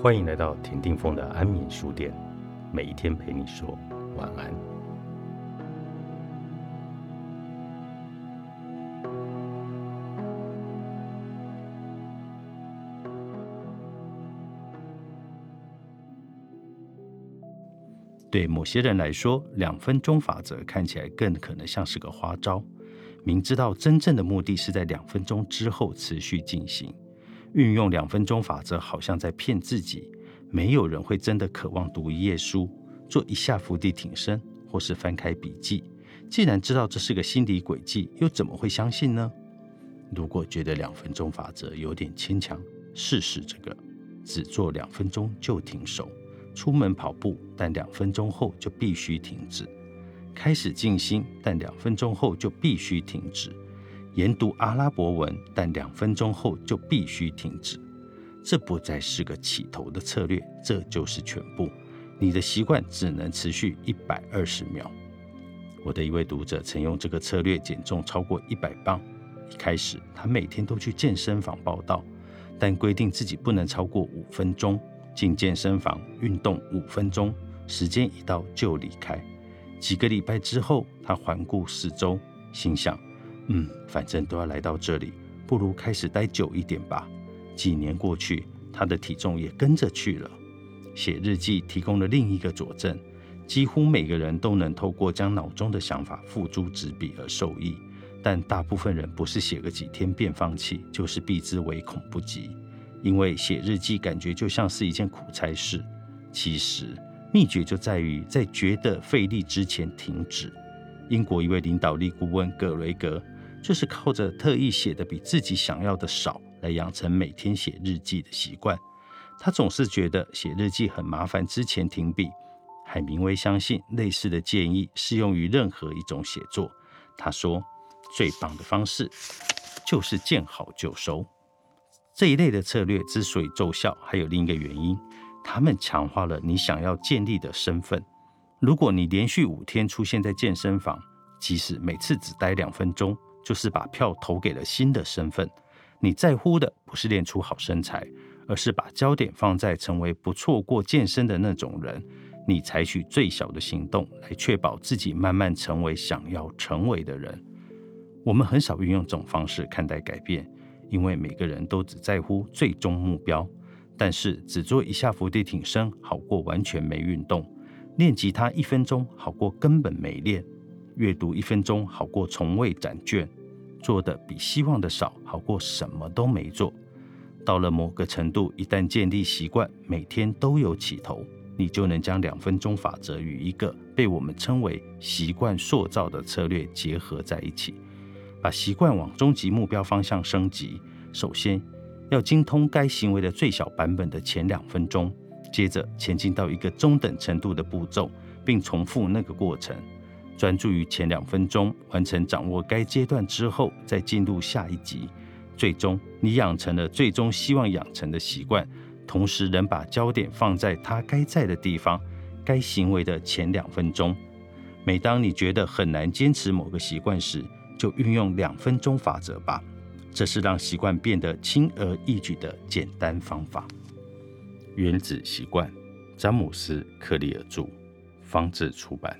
欢迎来到田定峰的安眠书店，每一天陪你说晚安。对某些人来说，两分钟法则看起来更可能像是个花招。明知道真正的目的是在两分钟之后持续进行，运用两分钟法则好像在骗自己。没有人会真的渴望读一页书、做一下伏地挺身，或是翻开笔记。既然知道这是个心理诡计，又怎么会相信呢？如果觉得两分钟法则有点牵强，试试这个：只做两分钟就停手。出门跑步，但两分钟后就必须停止。开始静心，但两分钟后就必须停止；研读阿拉伯文，但两分钟后就必须停止。这不再是个起头的策略，这就是全部。你的习惯只能持续一百二十秒。我的一位读者曾用这个策略减重超过一百磅。一开始，他每天都去健身房报道，但规定自己不能超过五分钟进健身房运动五分钟，时间一到就离开。几个礼拜之后，他环顾四周，心想：“嗯，反正都要来到这里，不如开始待久一点吧。”几年过去，他的体重也跟着去了。写日记提供了另一个佐证：几乎每个人都能透过将脑中的想法付诸纸笔而受益，但大部分人不是写个几天便放弃，就是避之唯恐不及。因为写日记感觉就像是一件苦差事。其实。秘诀就在于在觉得费力之前停止。英国一位领导力顾问葛雷格就是靠着特意写的比自己想要的少来养成每天写日记的习惯。他总是觉得写日记很麻烦，之前停笔。海明威相信类似的建议适用于任何一种写作。他说：“最棒的方式就是见好就收。”这一类的策略之所以奏效，还有另一个原因。他们强化了你想要建立的身份。如果你连续五天出现在健身房，即使每次只待两分钟，就是把票投给了新的身份。你在乎的不是练出好身材，而是把焦点放在成为不错过健身的那种人。你采取最小的行动来确保自己慢慢成为想要成为的人。我们很少运用这种方式看待改变，因为每个人都只在乎最终目标。但是只做一下伏地挺身好过完全没运动，练吉他一分钟好过根本没练，阅读一分钟好过从未展卷，做的比希望的少好过什么都没做。到了某个程度，一旦建立习惯，每天都有起头，你就能将两分钟法则与一个被我们称为习惯塑造的策略结合在一起，把习惯往终极目标方向升级。首先。要精通该行为的最小版本的前两分钟，接着前进到一个中等程度的步骤，并重复那个过程，专注于前两分钟，完成掌握该阶段之后，再进入下一集。最终，你养成了最终希望养成的习惯，同时能把焦点放在它该在的地方，该行为的前两分钟。每当你觉得很难坚持某个习惯时，就运用两分钟法则吧。这是让习惯变得轻而易举的简单方法。原子习惯，詹姆斯·克利尔著，方志出版。